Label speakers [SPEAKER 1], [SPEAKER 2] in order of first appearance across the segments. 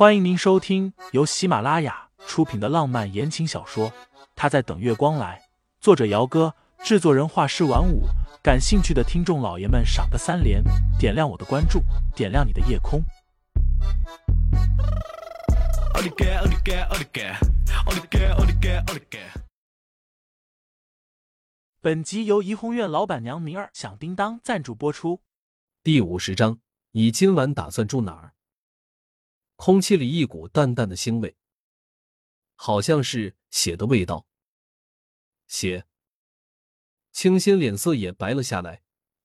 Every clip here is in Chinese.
[SPEAKER 1] 欢迎您收听由喜马拉雅出品的浪漫言情小说《他在等月光来》，作者：姚哥，制作人：画师晚舞。感兴趣的听众老爷们，赏个三连，点亮我的关注，点亮你的夜空。本集由怡红院老板娘明儿响叮当赞助播出。
[SPEAKER 2] 第五十章，你今晚打算住哪儿？空气里一股淡淡的腥味，好像是血的味道。血。清新脸色也白了下来，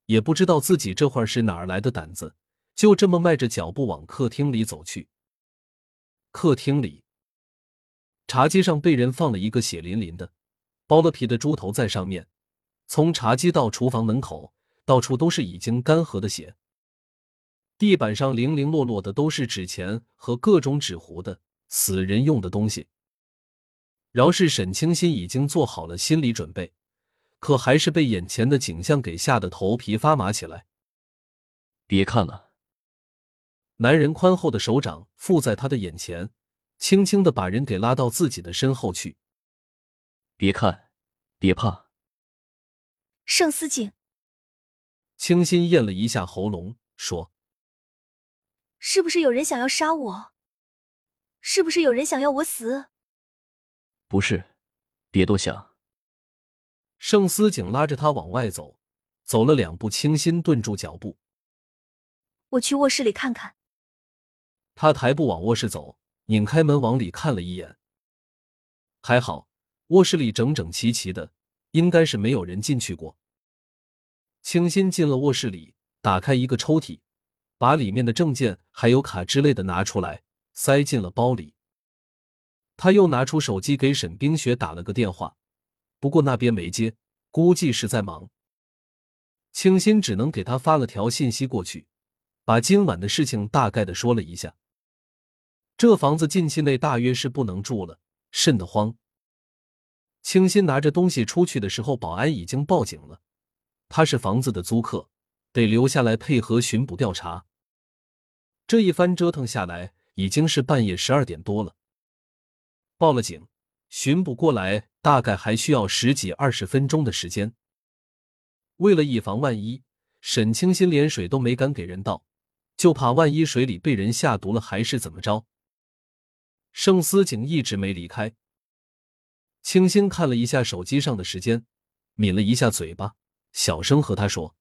[SPEAKER 2] 也不知道自己这会儿是哪儿来的胆子，就这么迈着脚步往客厅里走去。客厅里，茶几上被人放了一个血淋淋的、剥了皮的猪头在上面，从茶几到厨房门口，到处都是已经干涸的血。地板上零零落落的都是纸钱和各种纸糊的死人用的东西。饶是沈清新已经做好了心理准备，可还是被眼前的景象给吓得头皮发麻起来。
[SPEAKER 3] 别看了！
[SPEAKER 2] 男人宽厚的手掌附在他的眼前，轻轻的把人给拉到自己的身后去。
[SPEAKER 3] 别看，别怕。
[SPEAKER 4] 盛思景，
[SPEAKER 2] 清新咽了一下喉咙，说。
[SPEAKER 4] 是不是有人想要杀我？是不是有人想要我死？
[SPEAKER 3] 不是，别多想。
[SPEAKER 2] 盛思景拉着他往外走，走了两步，清新顿住脚步。
[SPEAKER 4] 我去卧室里看看。
[SPEAKER 2] 他抬步往卧室走，拧开门往里看了一眼。还好，卧室里整整齐齐的，应该是没有人进去过。清新进了卧室里，打开一个抽屉。把里面的证件还有卡之类的拿出来，塞进了包里。他又拿出手机给沈冰雪打了个电话，不过那边没接，估计是在忙。清新只能给他发了条信息过去，把今晚的事情大概的说了一下。这房子近期内大约是不能住了，瘆得慌。清新拿着东西出去的时候，保安已经报警了，他是房子的租客。得留下来配合巡捕调查。这一番折腾下来，已经是半夜十二点多了。报了警，巡捕过来大概还需要十几二十分钟的时间。为了以防万一，沈清新连水都没敢给人倒，就怕万一水里被人下毒了，还是怎么着。盛思景一直没离开。清新看了一下手机上的时间，抿了一下嘴巴，小声和他说。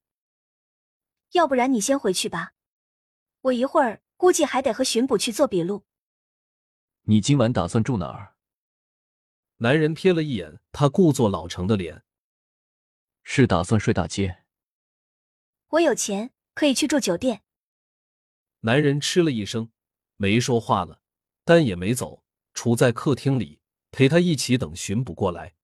[SPEAKER 4] 要不然你先回去吧，我一会儿估计还得和巡捕去做笔录。
[SPEAKER 3] 你今晚打算住哪儿？
[SPEAKER 2] 男人瞥了一眼他故作老成的脸，
[SPEAKER 3] 是打算睡大街？
[SPEAKER 4] 我有钱可以去住酒店。
[SPEAKER 2] 男人嗤了一声，没说话了，但也没走，杵在客厅里陪他一起等巡捕过来。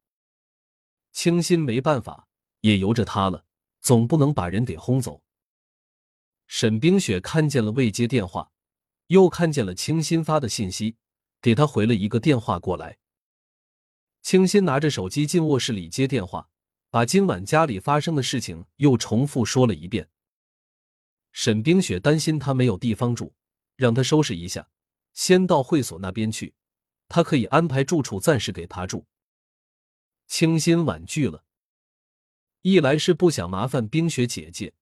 [SPEAKER 2] 清新没办法，也由着他了，总不能把人给轰走。沈冰雪看见了未接电话，又看见了清新发的信息，给他回了一个电话过来。清新拿着手机进卧室里接电话，把今晚家里发生的事情又重复说了一遍。沈冰雪担心他没有地方住，让他收拾一下，先到会所那边去，他可以安排住处暂时给他住。清新婉拒了，一来是不想麻烦冰雪姐姐。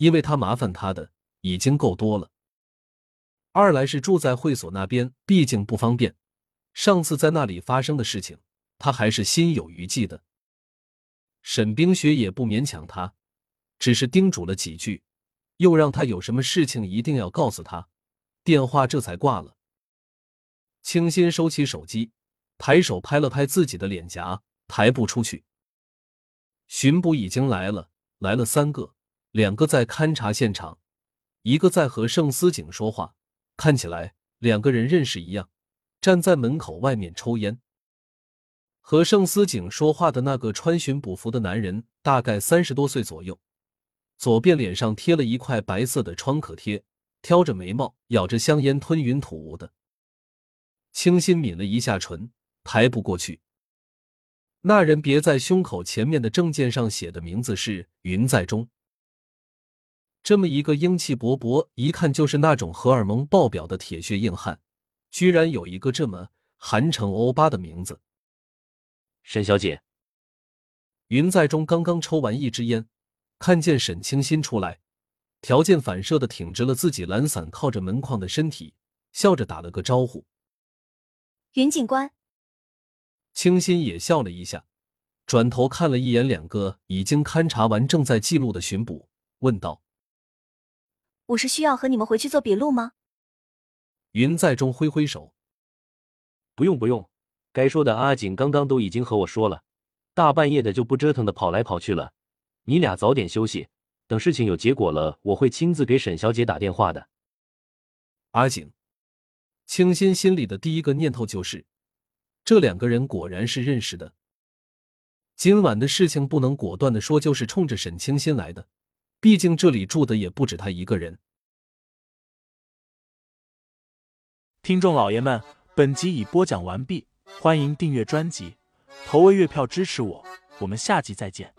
[SPEAKER 2] 因为他麻烦他的已经够多了，二来是住在会所那边，毕竟不方便。上次在那里发生的事情，他还是心有余悸的。沈冰雪也不勉强他，只是叮嘱了几句，又让他有什么事情一定要告诉他。电话这才挂了。清新收起手机，抬手拍了拍自己的脸颊，抬步出去。巡捕已经来了，来了三个。两个在勘察现场，一个在和盛思景说话，看起来两个人认识一样，站在门口外面抽烟。和盛思景说话的那个穿巡捕服的男人大概三十多岁左右，左边脸上贴了一块白色的创可贴，挑着眉毛，咬着香烟，吞云吐雾的。清新抿了一下唇，抬不过去。那人别在胸口前面的证件上写的名字是云在中。这么一个英气勃勃、一看就是那种荷尔蒙爆表的铁血硬汉，居然有一个这么韩城欧巴的名字。
[SPEAKER 5] 沈小姐，
[SPEAKER 2] 云在中刚刚抽完一支烟，看见沈清新出来，条件反射的挺直了自己懒散靠着门框的身体，笑着打了个招呼。
[SPEAKER 4] 云警官，
[SPEAKER 2] 清新也笑了一下，转头看了一眼两个已经勘察完、正在记录的巡捕，问道：“
[SPEAKER 4] 我是需要和你们回去做笔录吗？”
[SPEAKER 2] 云在中挥挥手：“
[SPEAKER 5] 不用，不用。”该说的阿锦刚刚都已经和我说了，大半夜的就不折腾的跑来跑去了。你俩早点休息，等事情有结果了，我会亲自给沈小姐打电话的。
[SPEAKER 2] 阿锦，清新心里的第一个念头就是，这两个人果然是认识的。今晚的事情不能果断的说就是冲着沈清新来的，毕竟这里住的也不止他一个人。
[SPEAKER 1] 听众老爷们，本集已播讲完毕。欢迎订阅专辑，投喂月票支持我，我们下集再见。